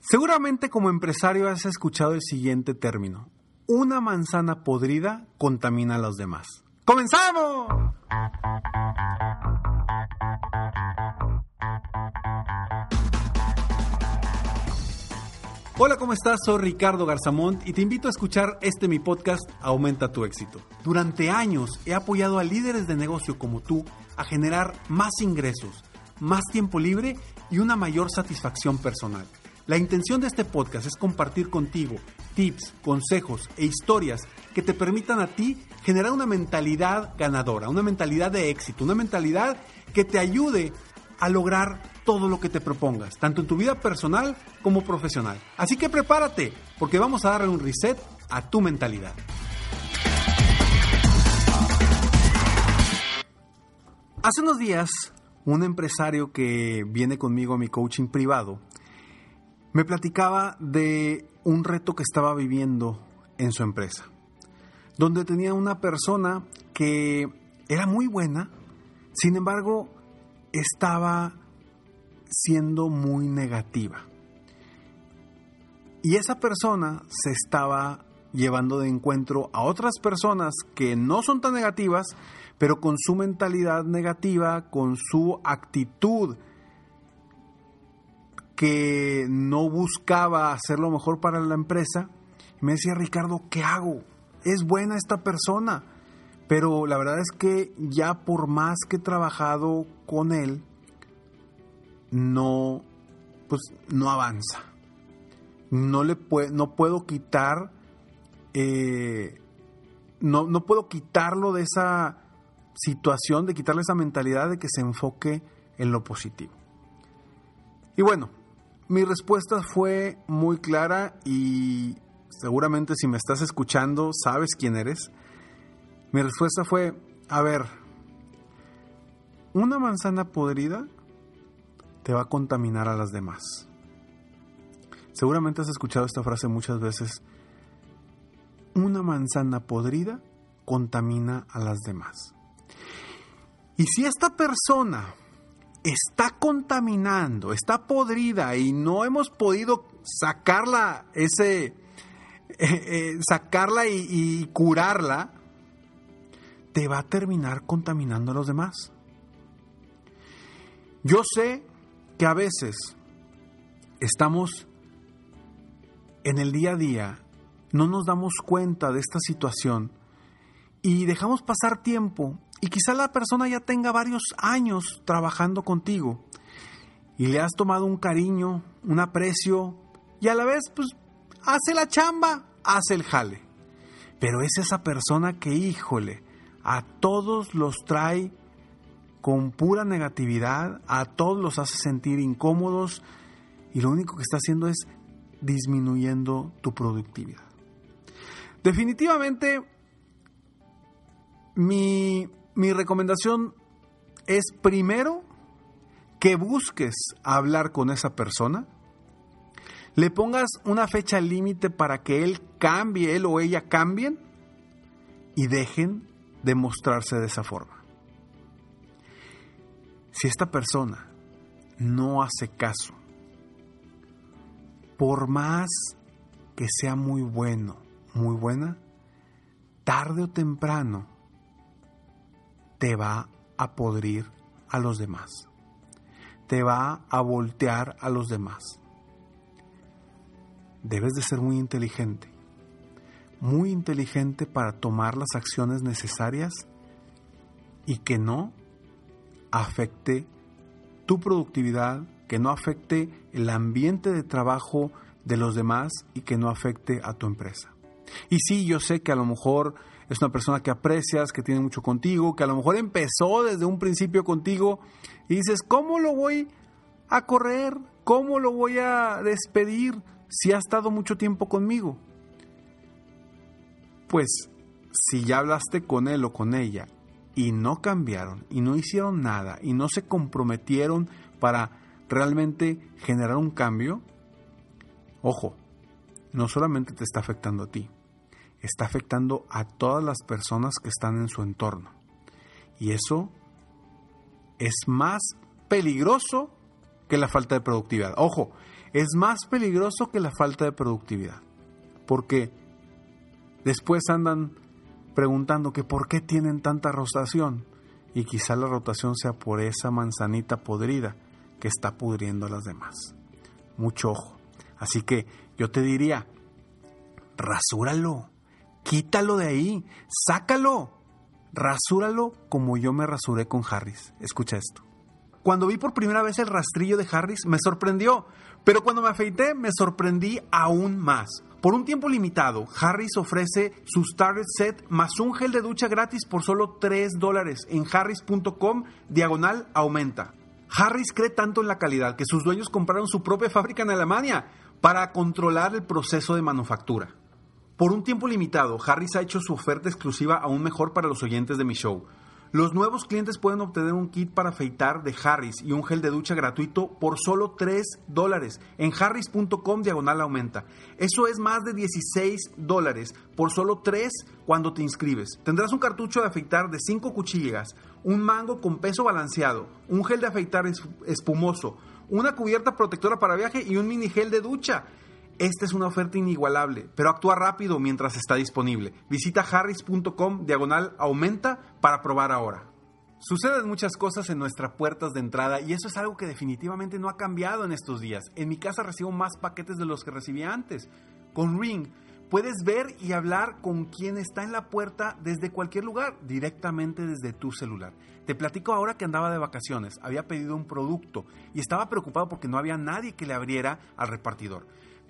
Seguramente como empresario has escuchado el siguiente término. Una manzana podrida contamina a los demás. ¡Comenzamos! Hola, ¿cómo estás? Soy Ricardo Garzamont y te invito a escuchar este mi podcast Aumenta tu éxito. Durante años he apoyado a líderes de negocio como tú a generar más ingresos, más tiempo libre y una mayor satisfacción personal. La intención de este podcast es compartir contigo tips, consejos e historias que te permitan a ti generar una mentalidad ganadora, una mentalidad de éxito, una mentalidad que te ayude a lograr todo lo que te propongas, tanto en tu vida personal como profesional. Así que prepárate, porque vamos a darle un reset a tu mentalidad. Hace unos días, un empresario que viene conmigo a mi coaching privado me platicaba de un reto que estaba viviendo en su empresa, donde tenía una persona que era muy buena, sin embargo, estaba siendo muy negativa. Y esa persona se estaba llevando de encuentro a otras personas que no son tan negativas, pero con su mentalidad negativa, con su actitud que no buscaba hacer lo mejor para la empresa. Me decía, Ricardo, ¿qué hago? Es buena esta persona, pero la verdad es que ya por más que he trabajado con él, no, pues no avanza. No le no puedo quitar, eh, no, no puedo quitarlo de esa situación, de quitarle esa mentalidad de que se enfoque en lo positivo. Y bueno, mi respuesta fue muy clara y seguramente si me estás escuchando sabes quién eres. Mi respuesta fue, a ver, una manzana podrida te va a contaminar a las demás. Seguramente has escuchado esta frase muchas veces. Una manzana podrida contamina a las demás. Y si esta persona está contaminando, está podrida y no hemos podido sacarla, ese, eh, eh, sacarla y, y curarla, te va a terminar contaminando a los demás. Yo sé que a veces estamos en el día a día, no nos damos cuenta de esta situación y dejamos pasar tiempo y quizá la persona ya tenga varios años trabajando contigo y le has tomado un cariño, un aprecio y a la vez pues hace la chamba, hace el jale. Pero es esa persona que, híjole, a todos los trae con pura negatividad, a todos los hace sentir incómodos y lo único que está haciendo es disminuyendo tu productividad. Definitivamente, mi mi recomendación es primero que busques hablar con esa persona, le pongas una fecha límite para que él cambie, él o ella cambien y dejen de mostrarse de esa forma. Si esta persona no hace caso, por más que sea muy bueno, muy buena, tarde o temprano te va a podrir a los demás. te va a voltear a los demás. Debes de ser muy inteligente, muy inteligente para tomar las acciones necesarias y que no afecte tu productividad, que no afecte el ambiente de trabajo de los demás y que no afecte a tu empresa. Y sí, yo sé que a lo mejor es una persona que aprecias, que tiene mucho contigo, que a lo mejor empezó desde un principio contigo y dices, ¿cómo lo voy a correr? ¿Cómo lo voy a despedir si ha estado mucho tiempo conmigo? Pues si ya hablaste con él o con ella y no cambiaron y no hicieron nada y no se comprometieron para realmente generar un cambio, ojo, no solamente te está afectando a ti, está afectando a todas las personas que están en su entorno. Y eso es más peligroso que la falta de productividad. Ojo, es más peligroso que la falta de productividad. Porque después andan preguntando que por qué tienen tanta rotación. Y quizá la rotación sea por esa manzanita podrida que está pudriendo a las demás. Mucho ojo. Así que yo te diría, rasúralo, quítalo de ahí, sácalo, rasúralo como yo me rasuré con Harris. Escucha esto. Cuando vi por primera vez el rastrillo de Harris me sorprendió, pero cuando me afeité me sorprendí aún más. Por un tiempo limitado, Harris ofrece su Starter Set más un gel de ducha gratis por solo 3 dólares en harris.com diagonal aumenta. Harris cree tanto en la calidad que sus dueños compraron su propia fábrica en Alemania para controlar el proceso de manufactura. Por un tiempo limitado, Harris ha hecho su oferta exclusiva aún mejor para los oyentes de mi show. Los nuevos clientes pueden obtener un kit para afeitar de Harris y un gel de ducha gratuito por solo 3 dólares en harris.com diagonal aumenta. Eso es más de 16 dólares por solo 3 cuando te inscribes. Tendrás un cartucho de afeitar de 5 cuchillas, un mango con peso balanceado, un gel de afeitar espumoso, una cubierta protectora para viaje y un mini gel de ducha. Esta es una oferta inigualable, pero actúa rápido mientras está disponible. Visita harris.com diagonal aumenta para probar ahora. Suceden muchas cosas en nuestras puertas de entrada y eso es algo que definitivamente no ha cambiado en estos días. En mi casa recibo más paquetes de los que recibía antes. Con Ring puedes ver y hablar con quien está en la puerta desde cualquier lugar, directamente desde tu celular. Te platico ahora que andaba de vacaciones, había pedido un producto y estaba preocupado porque no había nadie que le abriera al repartidor.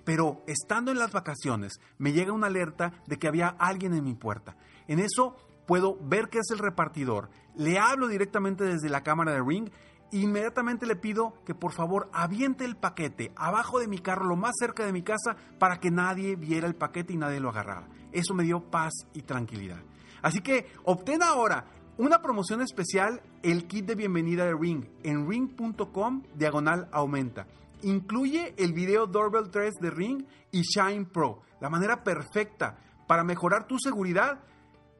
Pero estando en las vacaciones, me llega una alerta de que había alguien en mi puerta. En eso puedo ver que es el repartidor. Le hablo directamente desde la cámara de Ring inmediatamente le pido que por favor aviente el paquete abajo de mi carro, lo más cerca de mi casa, para que nadie viera el paquete y nadie lo agarrara. Eso me dio paz y tranquilidad. Así que obtén ahora una promoción especial, el kit de bienvenida de Ring, en ring.com diagonal aumenta. Incluye el video Doorbell 3 de Ring y Shine Pro, la manera perfecta para mejorar tu seguridad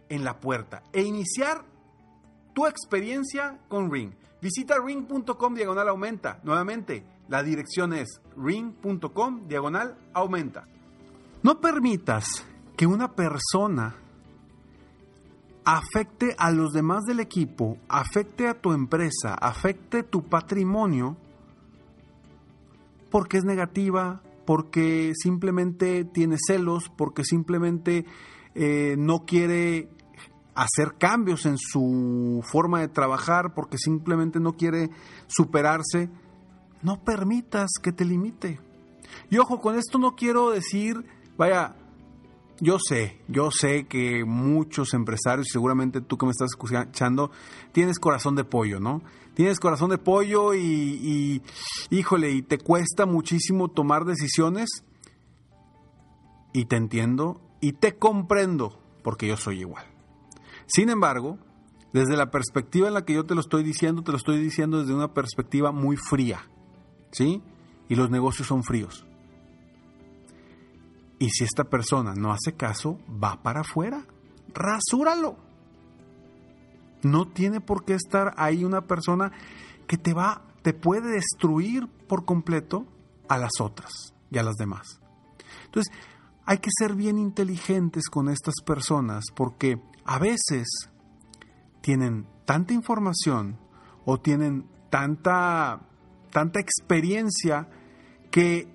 en la puerta e iniciar tu experiencia con Ring. Visita ring.com diagonal aumenta. Nuevamente, la dirección es ring.com diagonal aumenta. No permitas que una persona afecte a los demás del equipo, afecte a tu empresa, afecte tu patrimonio porque es negativa, porque simplemente tiene celos, porque simplemente eh, no quiere hacer cambios en su forma de trabajar, porque simplemente no quiere superarse, no permitas que te limite. Y ojo, con esto no quiero decir, vaya, yo sé, yo sé que muchos empresarios, seguramente tú que me estás escuchando, tienes corazón de pollo, ¿no? Tienes corazón de pollo y, y, híjole, y te cuesta muchísimo tomar decisiones. Y te entiendo y te comprendo, porque yo soy igual. Sin embargo, desde la perspectiva en la que yo te lo estoy diciendo, te lo estoy diciendo desde una perspectiva muy fría, ¿sí? Y los negocios son fríos. Y si esta persona no hace caso, va para afuera. Rasúralo. No tiene por qué estar ahí una persona que te va, te puede destruir por completo a las otras y a las demás. Entonces, hay que ser bien inteligentes con estas personas porque a veces tienen tanta información o tienen tanta tanta experiencia que,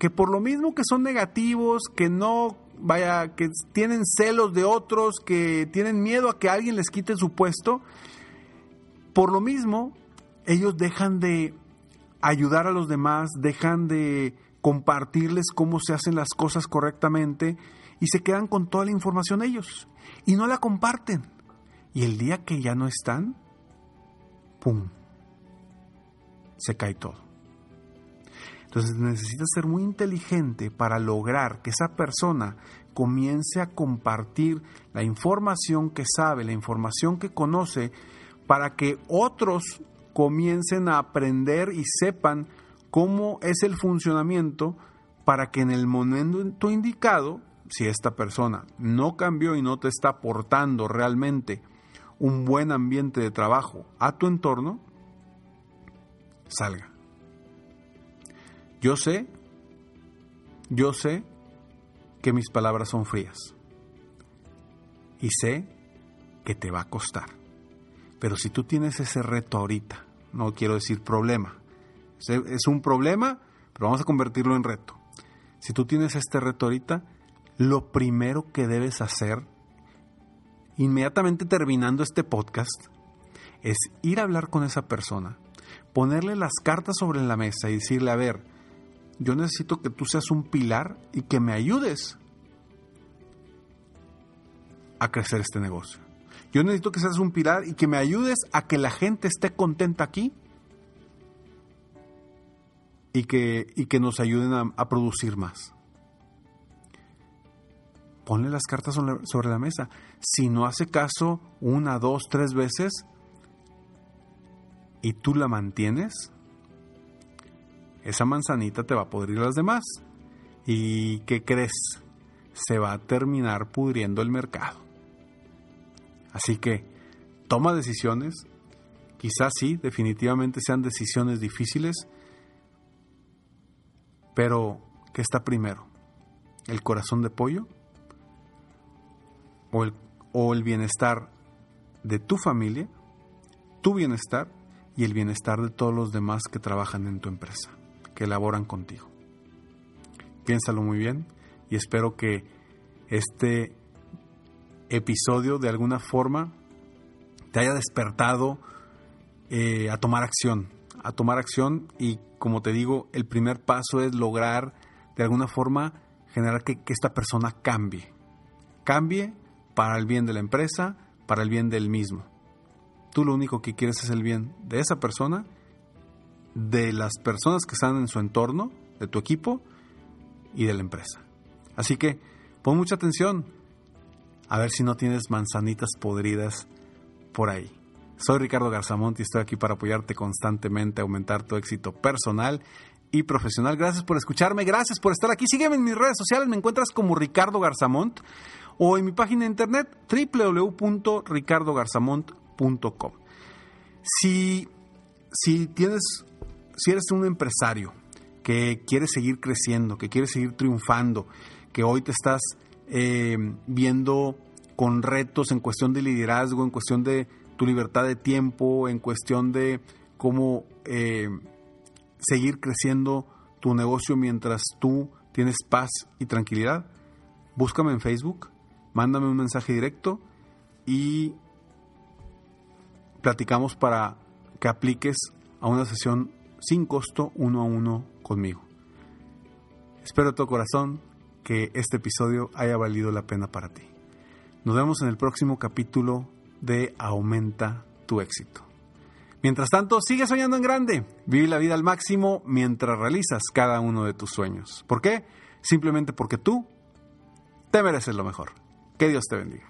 que por lo mismo que son negativos, que no, vaya, que tienen celos de otros, que tienen miedo a que alguien les quite su puesto, por lo mismo ellos dejan de ayudar a los demás, dejan de compartirles cómo se hacen las cosas correctamente y se quedan con toda la información ellos y no la comparten. Y el día que ya no están, ¡pum! Se cae todo. Entonces necesitas ser muy inteligente para lograr que esa persona comience a compartir la información que sabe, la información que conoce, para que otros comiencen a aprender y sepan cómo es el funcionamiento para que en el momento indicado, si esta persona no cambió y no te está aportando realmente un buen ambiente de trabajo a tu entorno, salga. Yo sé, yo sé que mis palabras son frías y sé que te va a costar. Pero si tú tienes ese reto ahorita, no quiero decir problema, es un problema, pero vamos a convertirlo en reto. Si tú tienes este reto ahorita, lo primero que debes hacer, inmediatamente terminando este podcast, es ir a hablar con esa persona, ponerle las cartas sobre la mesa y decirle, a ver, yo necesito que tú seas un pilar y que me ayudes a crecer este negocio. Yo necesito que seas un pilar y que me ayudes a que la gente esté contenta aquí y que, y que nos ayuden a, producir más. Ponle las cartas sobre la mesa. Si no hace caso una, dos, tres veces y tú la mantienes, esa manzanita te va a podrir las demás. ¿Y qué crees? Se va a terminar pudriendo el mercado. Así que toma decisiones. Quizás sí, definitivamente sean decisiones difíciles, pero, ¿qué está primero? ¿El corazón de pollo? ¿O el, o el bienestar de tu familia, tu bienestar y el bienestar de todos los demás que trabajan en tu empresa, que elaboran contigo? Piénsalo muy bien y espero que este episodio de alguna forma te haya despertado eh, a tomar acción, a tomar acción y como te digo, el primer paso es lograr de alguna forma generar que, esta persona cambie. Cambie para el bien de la empresa, para el bien del mismo. Tú lo único que quieres es el bien de esa persona, de las personas que están en su entorno, de tu equipo y de la empresa. Así que pon mucha atención a ver si no tienes manzanitas podridas por ahí. Soy Ricardo Garzamont y estoy aquí para apoyarte constantemente a aumentar tu éxito personal y profesional. Gracias por escucharme, gracias por estar aquí. Sígueme en mis redes sociales, me encuentras como Ricardo Garzamont o en mi página de internet www.ricardogarzamont.com. Si, si tienes, si eres un empresario que quiere seguir creciendo, que quiere seguir triunfando, que hoy te estás eh, viendo con retos en cuestión de liderazgo, en cuestión de tu libertad de tiempo, en cuestión de cómo eh, seguir creciendo tu negocio mientras tú tienes paz y tranquilidad, búscame en Facebook, mándame un mensaje directo y platicamos para que apliques a una sesión sin costo uno a uno conmigo. Espero de todo corazón que este episodio haya valido la pena para ti. Nos vemos en el próximo capítulo de Aumenta tu éxito. Mientras tanto, sigue soñando en grande. Vive la vida al máximo mientras realizas cada uno de tus sueños. ¿Por qué? Simplemente porque tú te mereces lo mejor. Que Dios te bendiga.